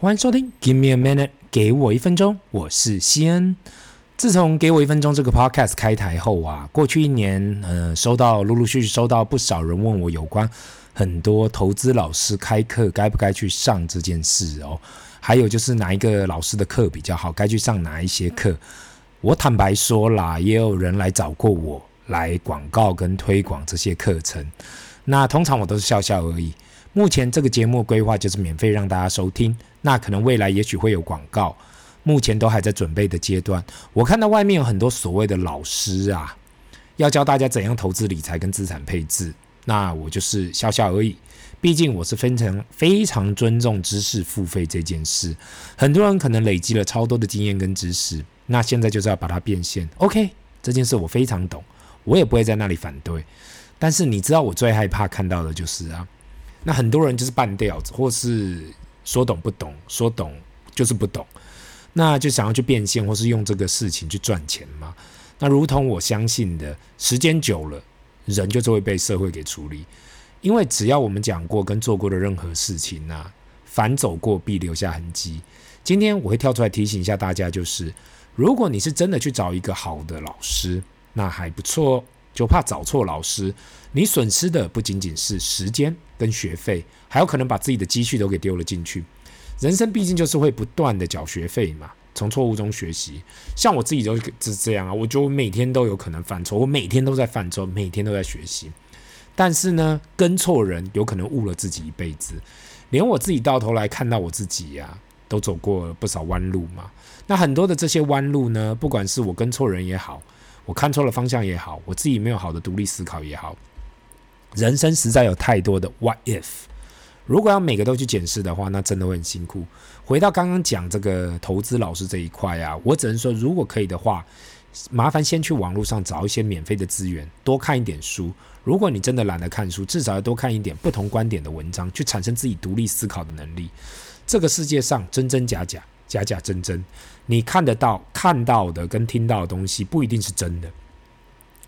欢迎收听 Give me a minute，给我一分钟，我是西恩。自从给我一分钟这个 podcast 开台后啊，过去一年，呃，收到陆陆续续收到不少人问我有关很多投资老师开课该不该去上这件事哦，还有就是哪一个老师的课比较好，该去上哪一些课。我坦白说啦，也有人来找过我来广告跟推广这些课程，那通常我都是笑笑而已。目前这个节目规划就是免费让大家收听。那可能未来也许会有广告，目前都还在准备的阶段。我看到外面有很多所谓的老师啊，要教大家怎样投资理财跟资产配置。那我就是笑笑而已，毕竟我是非常非常尊重知识付费这件事。很多人可能累积了超多的经验跟知识，那现在就是要把它变现。OK，这件事我非常懂，我也不会在那里反对。但是你知道我最害怕看到的就是啊，那很多人就是半吊子，或是。说懂不懂，说懂就是不懂，那就想要去变现，或是用这个事情去赚钱嘛。那如同我相信的，时间久了，人就是会被社会给处理。因为只要我们讲过跟做过的任何事情啊，凡走过必留下痕迹。今天我会跳出来提醒一下大家，就是如果你是真的去找一个好的老师，那还不错，就怕找错老师。你损失的不仅仅是时间跟学费，还有可能把自己的积蓄都给丢了进去。人生毕竟就是会不断的缴学费嘛，从错误中学习。像我自己就是这样啊，我觉得每天都有可能犯错，我每天都在犯错，每天都在学习。但是呢，跟错人有可能误了自己一辈子。连我自己到头来看到我自己呀、都走过不少弯路嘛。那很多的这些弯路呢，不管是我跟错人也好，我看错了方向也好，我自己没有好的独立思考也好。人生实在有太多的 what if，如果要每个都去检视的话，那真的会很辛苦。回到刚刚讲这个投资老师这一块啊，我只能说，如果可以的话，麻烦先去网络上找一些免费的资源，多看一点书。如果你真的懒得看书，至少要多看一点不同观点的文章，去产生自己独立思考的能力。这个世界上真真假假，假假真真，你看得到、看到的跟听到的东西，不一定是真的。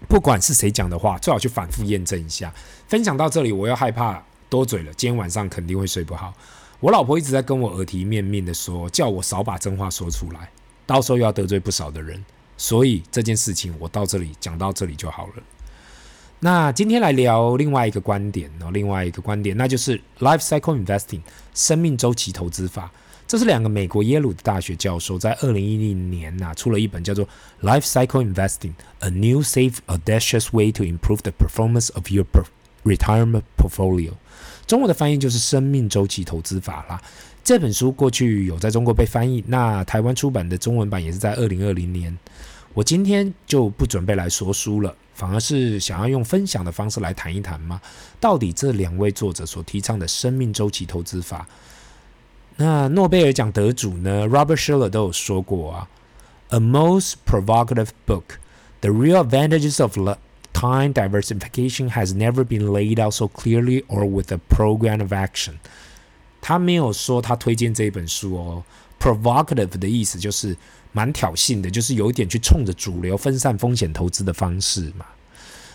不管是谁讲的话，最好去反复验证一下。分享到这里，我又害怕多嘴了，今天晚上肯定会睡不好。我老婆一直在跟我耳提面命的说，叫我少把真话说出来，到时候又要得罪不少的人。所以这件事情我到这里讲到这里就好了。那今天来聊另外一个观点哦，另外一个观点，那就是 Life Cycle Investing 生命周期投资法。这是两个美国耶鲁的大学教授在二零一零年呐、出了一本叫做《Life Cycle Investing: A New Safe Audacious Way to Improve the Performance of Your Retirement Portfolio》，中文的翻译就是“生命周期投资法”啦。这本书过去有在中国被翻译，那台湾出版的中文版也是在二零二零年。我今天就不准备来说书了，反而是想要用分享的方式来谈一谈嘛，到底这两位作者所提倡的生命周期投资法。那诺贝尔奖得主呢，Robert Shiller 都有说过啊，A most provocative book. The real advantages of time diversification has never been laid out so clearly or with a program of action. 他没有说他推荐这本书哦，provocative 的意思就是蛮挑衅的，就是有一点去冲着主流分散风险投资的方式嘛。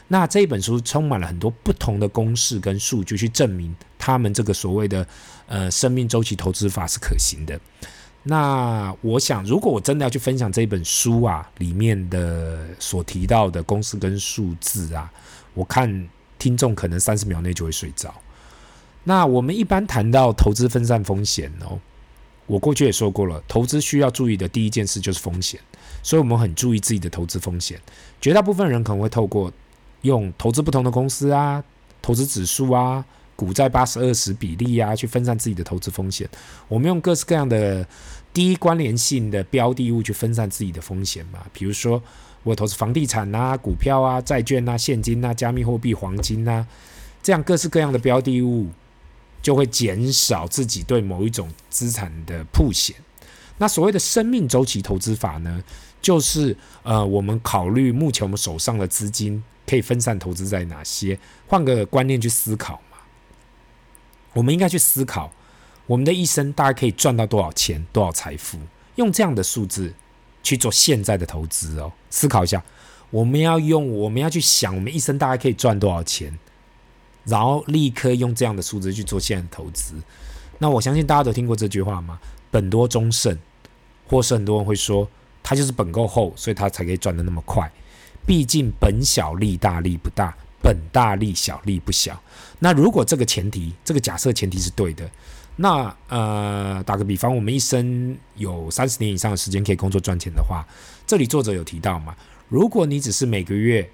那这本书充满了很多不同的公式跟数据去证明他们这个所谓的呃生命周期投资法是可行的。那我想，如果我真的要去分享这本书啊里面的所提到的公式跟数字啊，我看听众可能三十秒内就会睡着。那我们一般谈到投资分散风险哦，我过去也说过了，投资需要注意的第一件事就是风险，所以我们很注意自己的投资风险。绝大部分人可能会透过用投资不同的公司啊，投资指数啊，股债八十二十比例啊，去分散自己的投资风险。我们用各式各样的低关联性的标的物去分散自己的风险嘛。比如说，我投资房地产啊、股票啊、债券啊、现金啊、加密货币、黄金啊，这样各式各样的标的物，就会减少自己对某一种资产的曝险。那所谓的生命周期投资法呢，就是呃，我们考虑目前我们手上的资金。可以分散投资在哪些？换个观念去思考嘛。我们应该去思考，我们的一生大概可以赚到多少钱、多少财富？用这样的数字去做现在的投资哦。思考一下，我们要用，我们要去想，我们一生大概可以赚多少钱，然后立刻用这样的数字去做现在的投资。那我相信大家都听过这句话吗？本多终胜，或是很多人会说他就是本够厚，所以他才可以赚得那么快。毕竟本小利大利不大，本大利小利不小。那如果这个前提，这个假设前提是对的，那呃，打个比方，我们一生有三十年以上的时间可以工作赚钱的话，这里作者有提到嘛？如果你只是每个月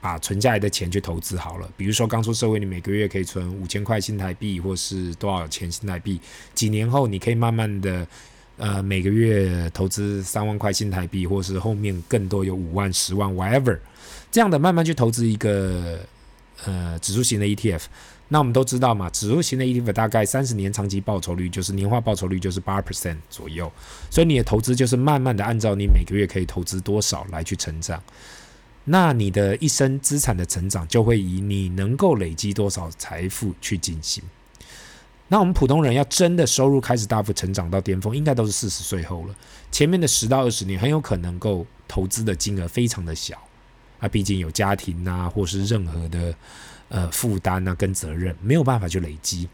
把存下来的钱去投资好了，比如说刚出社会，你每个月可以存五千块新台币，或是多少钱新台币，几年后你可以慢慢的。呃，每个月投资三万块新台币，或是后面更多有五万、十万，whatever，这样的慢慢去投资一个呃指数型的 ETF。那我们都知道嘛，指数型的 ETF 大概三十年长期报酬率就是年化报酬率就是八 percent 左右，所以你的投资就是慢慢的按照你每个月可以投资多少来去成长。那你的一生资产的成长就会以你能够累积多少财富去进行。那我们普通人要真的收入开始大幅成长到巅峰，应该都是四十岁后了。前面的十到二十年很有可能够投资的金额非常的小啊，毕竟有家庭啊，或是任何的呃负担啊跟责任，没有办法去累积。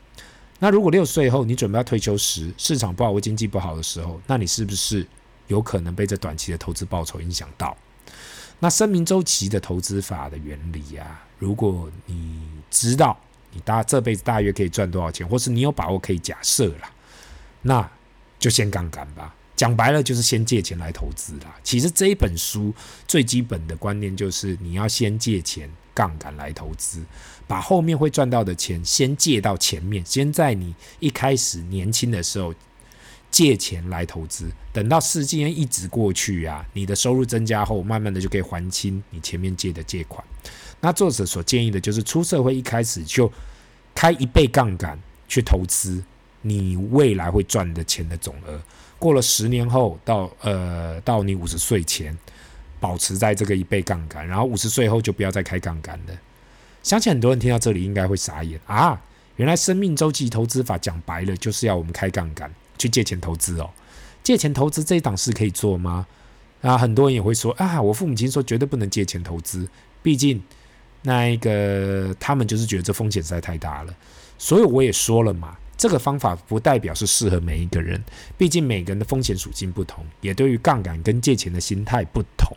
那如果六十岁后你准备要退休时，市场不好或经济不好的时候，那你是不是有可能被这短期的投资报酬影响到？那生命周期的投资法的原理啊，如果你知道。你大这辈子大约可以赚多少钱，或是你有把握可以假设啦，那就先杠杆吧。讲白了就是先借钱来投资啦。其实这一本书最基本的观念就是你要先借钱杠杆来投资，把后面会赚到的钱先借到前面，先在你一开始年轻的时候借钱来投资，等到时间一直过去啊，你的收入增加后，慢慢的就可以还清你前面借的借款。那作者所建议的就是出社会一开始就开一倍杠杆去投资，你未来会赚的钱的总额，过了十年后到呃到你五十岁前，保持在这个一倍杠杆，然后五十岁后就不要再开杠杆了。相信很多人听到这里应该会傻眼啊！原来生命周期投资法讲白了就是要我们开杠杆去借钱投资哦。借钱投资这一档事可以做吗？啊，很多人也会说啊，我父母亲说绝对不能借钱投资，毕竟。那一个，他们就是觉得这风险实在太大了，所以我也说了嘛，这个方法不代表是适合每一个人，毕竟每个人的风险属性不同，也对于杠杆跟借钱的心态不同。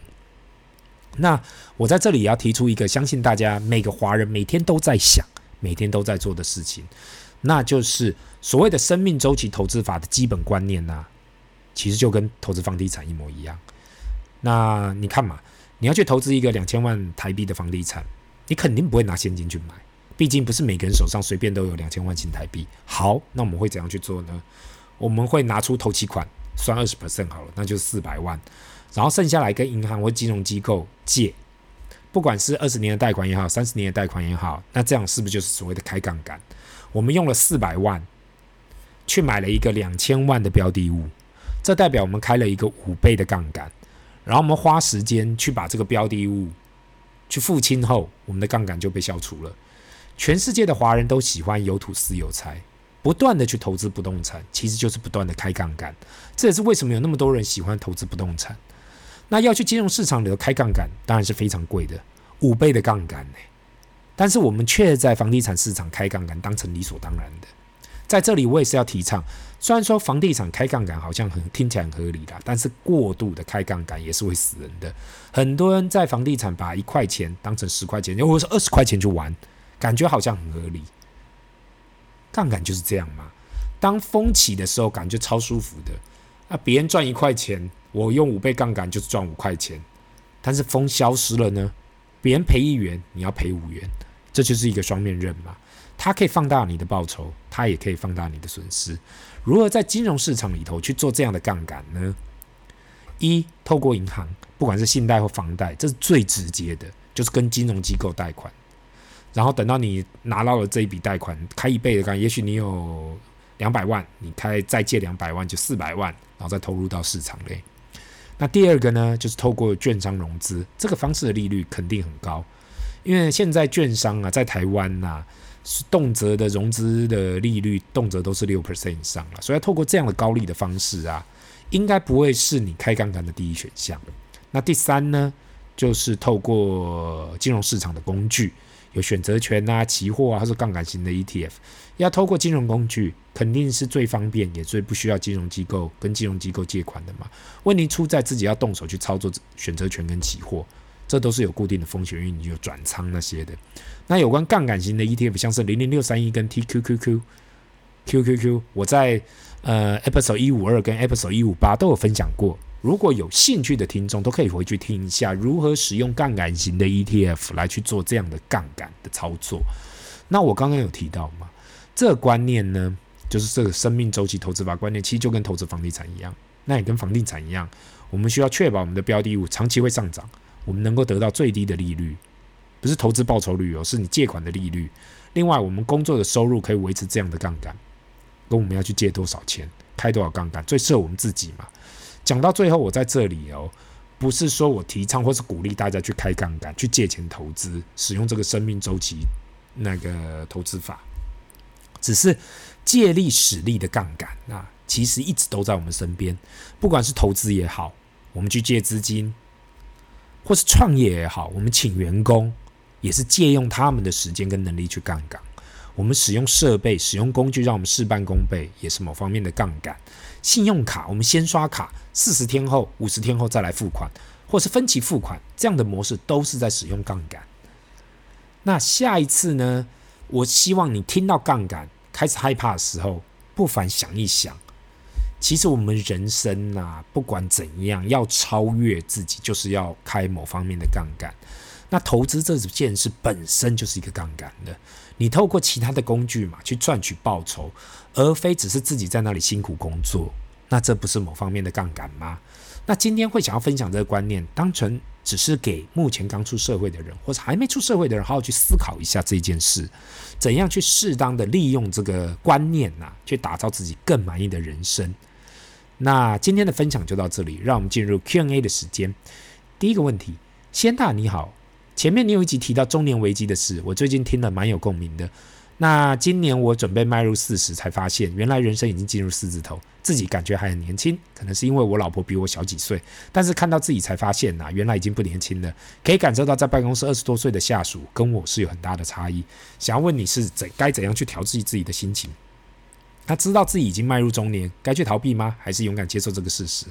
那我在这里也要提出一个，相信大家每个华人每天都在想、每天都在做的事情，那就是所谓的生命周期投资法的基本观念呐、其实就跟投资房地产一模一样。那你看嘛，你要去投资一个两千万台币的房地产。你肯定不会拿现金去买，毕竟不是每个人手上随便都有两千万新台币。好，那我们会怎样去做呢？我们会拿出头期款，算二十 percent 好了，那就是四百万，然后剩下来跟银行或金融机构借，不管是二十年的贷款也好，三十年的贷款也好，那这样是不是就是所谓的开杠杆？我们用了四百万去买了一个两千万的标的物，这代表我们开了一个五倍的杠杆，然后我们花时间去把这个标的物。去付清后，我们的杠杆就被消除了。全世界的华人都喜欢有土斯有财，不断的去投资不动产，其实就是不断的开杠杆。这也是为什么有那么多人喜欢投资不动产。那要去金融市场里头开杠杆，当然是非常贵的，五倍的杠杆呢。但是我们却在房地产市场开杠杆，当成理所当然的。在这里，我也是要提倡。虽然说房地产开杠杆好像很听起来很合理啦，但是过度的开杠杆也是会死人的。很多人在房地产把一块钱当成十块钱，又或者是二十块钱去玩，感觉好像很合理。杠杆就是这样嘛。当风起的时候，感觉超舒服的。那别人赚一块钱，我用五倍杠杆就是赚五块钱。但是风消失了呢，别人赔一元，你要赔五元，这就是一个双面刃嘛。它可以放大你的报酬，它也可以放大你的损失。如何在金融市场里头去做这样的杠杆呢？一，透过银行，不管是信贷或房贷，这是最直接的，就是跟金融机构贷款。然后等到你拿到了这一笔贷款，开一倍的杠，也许你有两百万，你开再借两百万，就四百万，然后再投入到市场内。那第二个呢，就是透过券商融资，这个方式的利率肯定很高，因为现在券商啊，在台湾呐、动辄的融资的利率，动辄都是六 percent 以上了，所以透过这样的高利的方式啊，应该不会是你开杠杆的第一选项。那第三呢，就是透过金融市场的工具，有选择权啊、期货啊，或是杠杆型的 ETF，要透过金融工具，肯定是最方便也最不需要金融机构跟金融机构借款的嘛。问题出在自己要动手去操作选择权跟期货，这都是有固定的风险，因为你有转仓那些的。那有关杠杆型的 ETF，像是零零六三一跟 TQQQ、QQQ，我在呃 Episode 一五二跟 Episode 一五八都有分享过。如果有兴趣的听众，都可以回去听一下如何使用杠杆型的 ETF 来去做这样的杠杆的操作。那我刚刚有提到嘛，这个观念呢，就是这个生命周期投资法观念，其实就跟投资房地产一样，那也跟房地产一样，我们需要确保我们的标的物长期会上涨，我们能够得到最低的利率，不是投资报酬率哦，是你借款的利率。另外，我们工作的收入可以维持这样的杠杆，跟我们要去借多少钱，开多少杠杆，最适合我们自己嘛。讲到最后，我在这里哦，不是说我提倡或是鼓励大家去开杠杆、去借钱投资、使用这个生命周期那个投资法，只是借力使力的杠杆啊，其实一直都在我们身边。不管是投资也好，我们去借资金，或是创业也好，我们请员工也是借用他们的时间跟能力去杠杆。我们使用设备、使用工具，让我们事半功倍，也是某方面的杠杆。信用卡，我们先刷卡，四十天后、五十天后再来付款，或是分期付款，这样的模式都是在使用杠杆。那下一次呢？我希望你听到杠杆开始害怕的时候，不妨想一想，其实我们人生啊，不管怎样，要超越自己，就是要开某方面的杠杆。那投资这件事本身就是一个杠杆的。你透过其他的工具嘛，去赚取报酬，而非只是自己在那里辛苦工作，那这不是某方面的杠杆吗？那今天会想要分享这个观念，当成只是给目前刚出社会的人，或者还没出社会的人，好好去思考一下这件事，怎样去适当的利用这个观念呐、去打造自己更满意的人生。那今天的分享就到这里，让我们进入 Q&A 的时间。第一个问题，仙大你好。前面你有一集提到中年危机的事，我最近听了蛮有共鸣的。那今年我准备迈入四十，才发现原来人生已经进入四字头，自己感觉还很年轻。可能是因为我老婆比我小几岁，但是看到自己才发现呐、原来已经不年轻了。可以感受到在办公室二十多岁的下属跟我是有很大的差异。想要问你是怎该怎样去调剂自己的心情？他知道自己已经迈入中年，该去逃避吗？还是勇敢接受这个事实？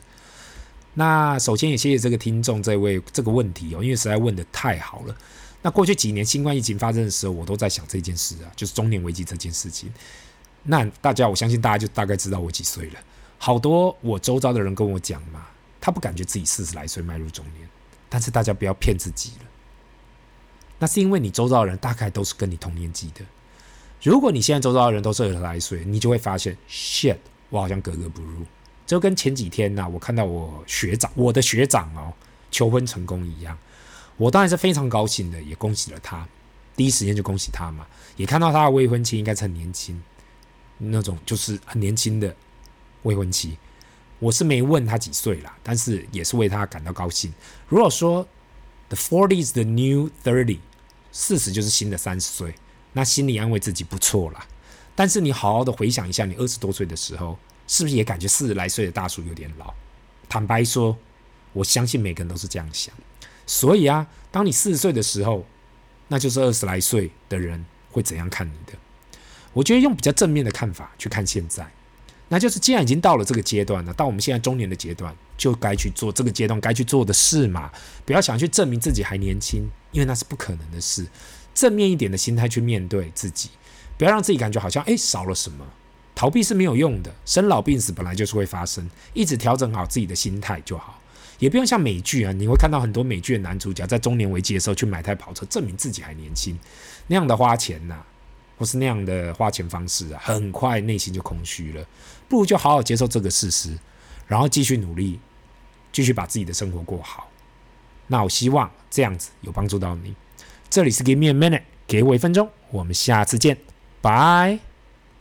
那首先也谢谢这个听众这位这个问题哦，因为实在问得太好了。那过去几年新冠疫情发生的时候，我都在想这件事啊，就是中年危机这件事情。那大家，我相信大家就大概知道我几岁了。好多我周遭的人跟我讲嘛，他不感觉自己四十来岁迈入中年，但是大家不要骗自己了。那是因为你周遭的人大概都是跟你同年纪的。如果你现在周遭的人都是二十来岁，你就会发现，shit，我好像格格不入。就跟前几天呐、我看到我学长，我的学长哦，求婚成功一样，我当然是非常高兴的，也恭喜了他，第一时间就恭喜他嘛。也看到他的未婚妻应该是很年轻，那种就是很年轻的未婚妻。我是没问他几岁啦，但是也是为他感到高兴。如果说 the forty is the new thirty，四十就是新的三十岁，那心里安慰自己不错啦。但是你好好的回想一下，你二十多岁的时候。是不是也感觉四十来岁的大叔有点老？坦白说，我相信每个人都是这样想。所以啊，当你四十岁的时候，那就是二十来岁的人会怎样看你的？我觉得用比较正面的看法去看现在，那就是既然已经到了这个阶段了，到我们现在中年的阶段，就该去做这个阶段该去做的事嘛。不要想去证明自己还年轻，因为那是不可能的事。正面一点的心态去面对自己，不要让自己感觉好像诶少了什么。逃避是没有用的，生老病死本来就是会发生，一直调整好自己的心态就好，也不用像美剧啊，你会看到很多美剧的男主角在中年危机的时候去买台跑车，证明自己还年轻，那样的花钱呐、或是那样的花钱方式啊，很快内心就空虚了，不如就好好接受这个事实，然后继续努力，继续把自己的生活过好。那我希望这样子有帮助到你。这里是 Give me a minute，给我一分钟，我们下次见，拜。